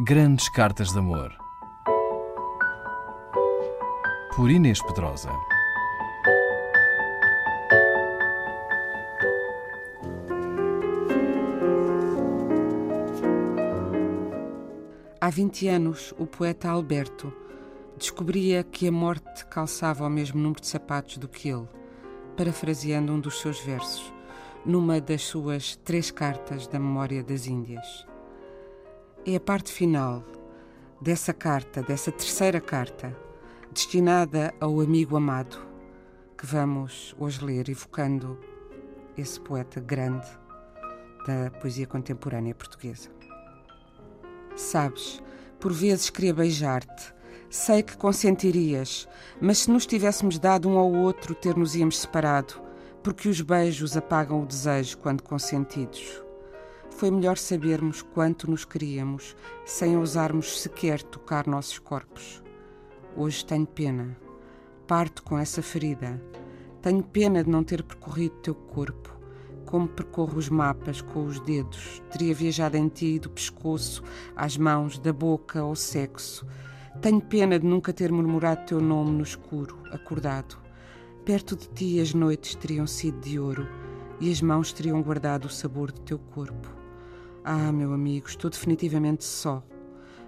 Grandes Cartas de Amor. Por Inês Pedrosa. Há 20 anos, o poeta Alberto descobria que a morte calçava o mesmo número de sapatos do que ele, parafraseando um dos seus versos, numa das suas três cartas da memória das Índias. É a parte final dessa carta, dessa terceira carta, destinada ao amigo amado, que vamos hoje ler, evocando esse poeta grande da poesia contemporânea portuguesa. Sabes, por vezes queria beijar-te. Sei que consentirias, mas se nos tivéssemos dado um ao outro, ter-nos-íamos separado, porque os beijos apagam o desejo quando consentidos. Foi melhor sabermos quanto nos queríamos, sem ousarmos sequer tocar nossos corpos. Hoje tenho pena. Parto com essa ferida. Tenho pena de não ter percorrido teu corpo. Como percorro os mapas com os dedos, teria viajado em ti do pescoço às mãos, da boca ao sexo. Tenho pena de nunca ter murmurado teu nome no escuro, acordado. Perto de ti as noites teriam sido de ouro e as mãos teriam guardado o sabor do teu corpo. Ah, meu amigo, estou definitivamente só.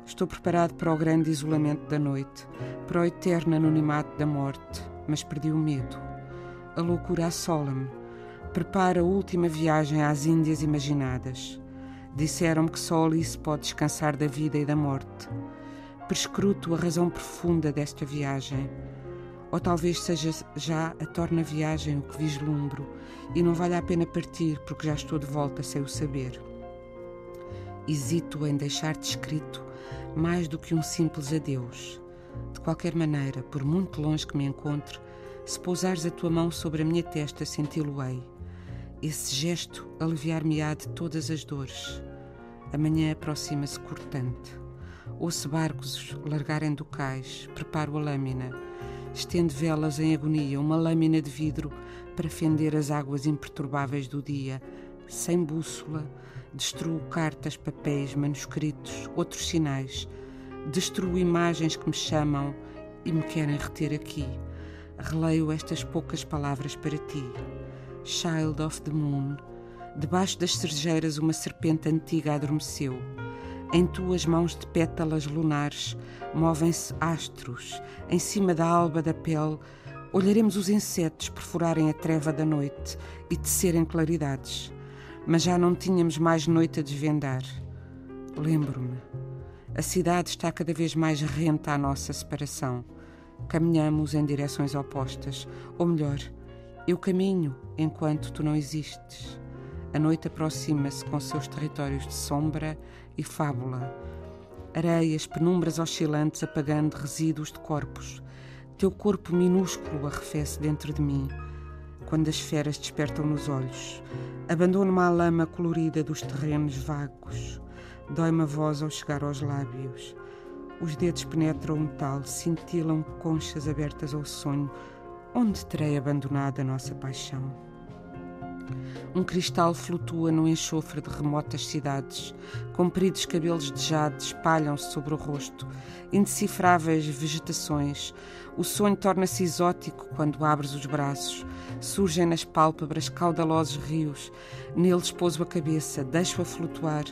Estou preparado para o grande isolamento da noite, para o eterno anonimato da morte, mas perdi o medo. A loucura assola-me. Prepara a última viagem às Índias imaginadas. Disseram-me que só ali se pode descansar da vida e da morte. Prescruto a razão profunda desta viagem. Ou talvez seja já a torna viagem o que vislumbro, e não vale a pena partir porque já estou de volta sem o saber. Hesito em deixar-te escrito mais do que um simples adeus. De qualquer maneira, por muito longe que me encontre, se pousares a tua mão sobre a minha testa, senti-lo-ei. Esse gesto aliviar-me-á de todas as dores. Amanhã aproxima-se cortante. Ouço barcos largarem do cais, preparo a lâmina. Estendo velas em agonia, uma lâmina de vidro para fender as águas imperturbáveis do dia, sem bússola, Destruo cartas, papéis, manuscritos, outros sinais. Destruo imagens que me chamam e me querem reter aqui. Releio estas poucas palavras para ti. Child of the Moon. Debaixo das cerejeiras uma serpente antiga adormeceu. Em tuas mãos de pétalas lunares movem-se astros. Em cima da alba da pele olharemos os insetos perfurarem a treva da noite e tecerem claridades mas já não tínhamos mais noite a desvendar. Lembro-me. A cidade está cada vez mais renta à nossa separação. Caminhamos em direções opostas, ou melhor, eu caminho enquanto tu não existes. A noite aproxima-se com seus territórios de sombra e fábula. Areias, penumbras oscilantes apagando resíduos de corpos. Teu corpo minúsculo arrefece dentro de mim quando as feras despertam nos olhos. Abandono-me à lama colorida dos terrenos vagos. Dói-me a voz ao chegar aos lábios. Os dedos penetram o metal, cintilam conchas abertas ao sonho. Onde terei abandonado a nossa paixão? Um cristal flutua no enxofre de remotas cidades. Compridos cabelos de jade espalham-se sobre o rosto. Indecifráveis vegetações. O sonho torna-se exótico quando abres os braços. Surgem nas pálpebras caudalosos rios. Neles pouso a cabeça, deixo-a flutuar.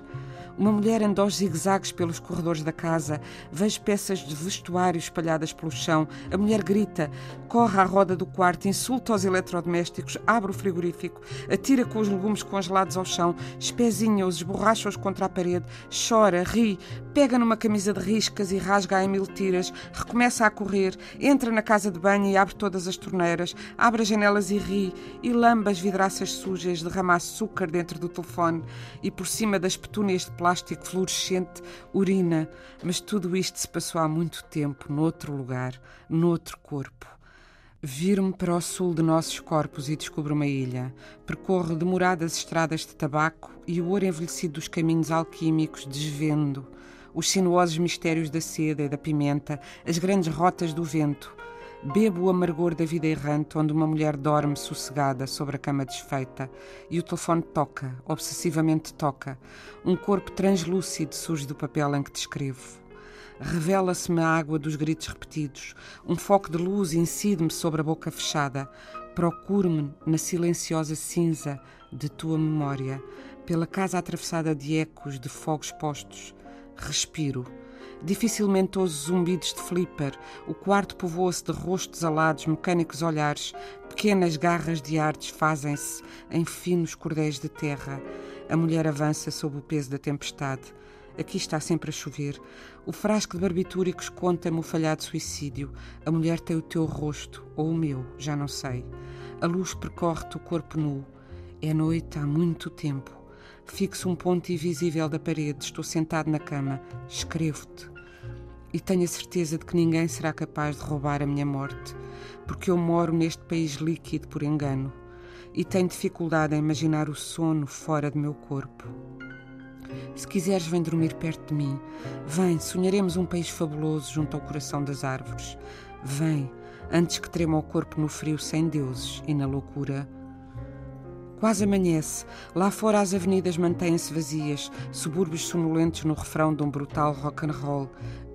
Uma mulher anda aos zigue-zagues pelos corredores da casa. Vejo peças de vestuário espalhadas pelo chão. A mulher grita, corre à roda do quarto, insulta os eletrodomésticos, abre o frigorífico, atira com os legumes congelados ao chão, espezinha-os, esborracha-os contra a parede, chora, ri, pega numa camisa de riscas e rasga-a em mil tiras, recomeça a correr, entra na casa de banho e abre todas as torneiras, abre as janelas e ri, e lamba as vidraças sujas, derrama açúcar dentro do telefone e por cima das petúnias de plástico plástico fluorescente urina, mas tudo isto se passou há muito tempo, noutro lugar, noutro corpo. Viro-me para o sul de nossos corpos e descubro uma ilha. Percorro demoradas estradas de tabaco e o ouro envelhecido dos caminhos alquímicos desvendo. Os sinuosos mistérios da seda e da pimenta, as grandes rotas do vento. Bebo o amargor da vida errante, onde uma mulher dorme sossegada sobre a cama desfeita e o telefone toca, obsessivamente toca. Um corpo translúcido surge do papel em que te escrevo. Revela-se-me a água dos gritos repetidos. Um foco de luz incide-me sobre a boca fechada. Procuro-me na silenciosa cinza de tua memória, pela casa atravessada de ecos de fogos postos. Respiro Dificilmente ouço zumbidos de flipper. O quarto povoa-se de rostos alados, mecânicos olhares. Pequenas garras de ar desfazem-se em finos cordéis de terra. A mulher avança sob o peso da tempestade. Aqui está sempre a chover. O frasco de barbitúricos conta-me o falhado suicídio. A mulher tem o teu rosto, ou o meu, já não sei. A luz percorre-te o corpo nu. É noite há muito tempo. Fixo um ponto invisível da parede, estou sentado na cama, escrevo-te. E tenho a certeza de que ninguém será capaz de roubar a minha morte, porque eu moro neste país líquido por engano e tenho dificuldade em imaginar o sono fora do meu corpo. Se quiseres, vem dormir perto de mim. Vem, sonharemos um país fabuloso junto ao coração das árvores. Vem, antes que trema o corpo no frio sem deuses e na loucura Quase amanhece. Lá fora as avenidas mantêm-se vazias, subúrbios sonolentos no refrão de um brutal rock and roll.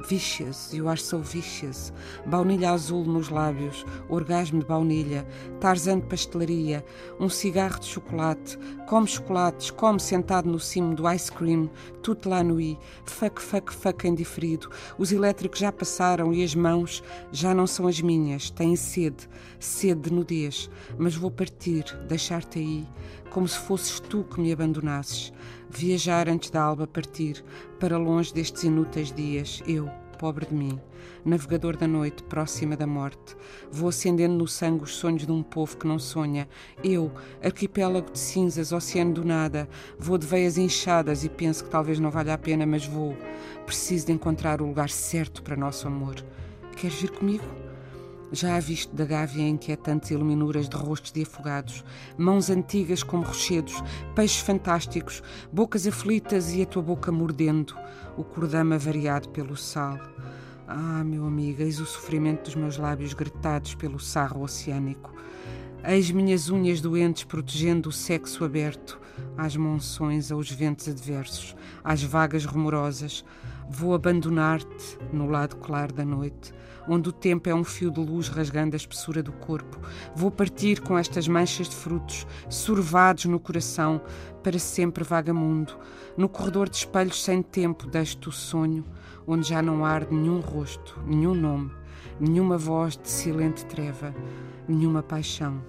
Vicious, you are so vicious. Baunilha azul nos lábios, orgasmo de baunilha, tarzan de pastelaria, um cigarro de chocolate, come chocolates, come sentado no cimo do ice cream, tudo lá no i, fuck, fuck, fuck indiferido. Os elétricos já passaram e as mãos já não são as minhas, têm sede, sede de nudez. Mas vou partir, deixar-te aí, como se fosses tu que me abandonasses. Viajar antes da alba partir, para longe destes inúteis dias, eu, pobre de mim, navegador da noite, próxima da morte, vou acendendo no sangue os sonhos de um povo que não sonha. Eu, arquipélago de cinzas, oceano do nada, vou de veias inchadas e penso que talvez não valha a pena, mas vou. Preciso de encontrar o lugar certo para nosso amor. Queres vir comigo? Já há visto da gávea inquietantes iluminuras de rostos de afogados, mãos antigas como rochedos, peixes fantásticos, bocas aflitas e a tua boca mordendo, o cordama variado pelo sal. Ah, meu amigo, eis o sofrimento dos meus lábios gretados pelo sarro oceânico. Eis minhas unhas doentes protegendo o sexo aberto, às monções, aos ventos adversos, às vagas rumorosas. Vou abandonar-te no lado claro da noite onde o tempo é um fio de luz rasgando a espessura do corpo. Vou partir com estas manchas de frutos, survados no coração, para sempre vagamundo. No corredor de espelhos sem tempo, deixo-te o sonho, onde já não arde nenhum rosto, nenhum nome, nenhuma voz de silente treva, nenhuma paixão.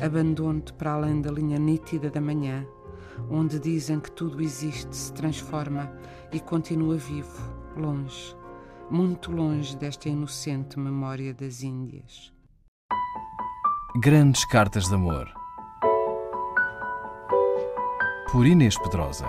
Abandono-te para além da linha nítida da manhã, onde dizem que tudo existe, se transforma e continua vivo, longe muito longe desta inocente memória das Índias. Grandes Cartas de Amor por Inês Pedrosa.